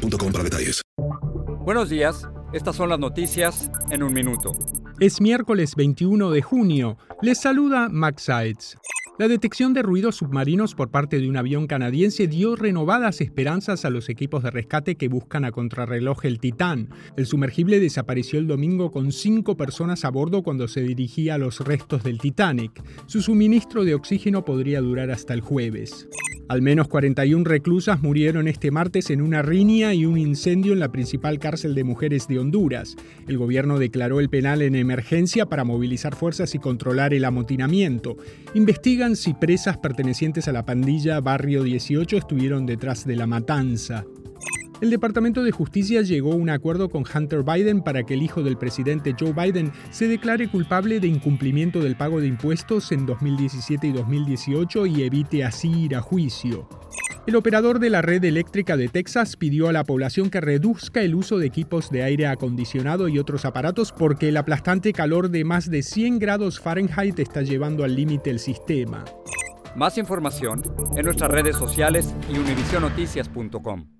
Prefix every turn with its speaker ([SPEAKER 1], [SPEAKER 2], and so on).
[SPEAKER 1] boostmobile.com para detalles.
[SPEAKER 2] Buenos días. Estas son las noticias en un minuto.
[SPEAKER 3] Es miércoles 21 de junio. Les saluda Max Sides. La detección de ruidos submarinos por parte de un avión canadiense dio renovadas esperanzas a los equipos de rescate que buscan a contrarreloj el Titán. El sumergible desapareció el domingo con cinco personas a bordo cuando se dirigía a los restos del Titanic. Su suministro de oxígeno podría durar hasta el jueves. Al menos 41 reclusas murieron este martes en una riña y un incendio en la principal cárcel de mujeres de Honduras. El gobierno declaró el penal en emergencia para movilizar fuerzas y controlar el amotinamiento. Investigan si presas pertenecientes a la pandilla Barrio 18 estuvieron detrás de la matanza. El Departamento de Justicia llegó a un acuerdo con Hunter Biden para que el hijo del presidente Joe Biden se declare culpable de incumplimiento del pago de impuestos en 2017 y 2018 y evite así ir a juicio. El operador de la red eléctrica de Texas pidió a la población que reduzca el uso de equipos de aire acondicionado y otros aparatos porque el aplastante calor de más de 100 grados Fahrenheit está llevando al límite el sistema.
[SPEAKER 2] Más información en nuestras redes sociales y univisionoticias.com.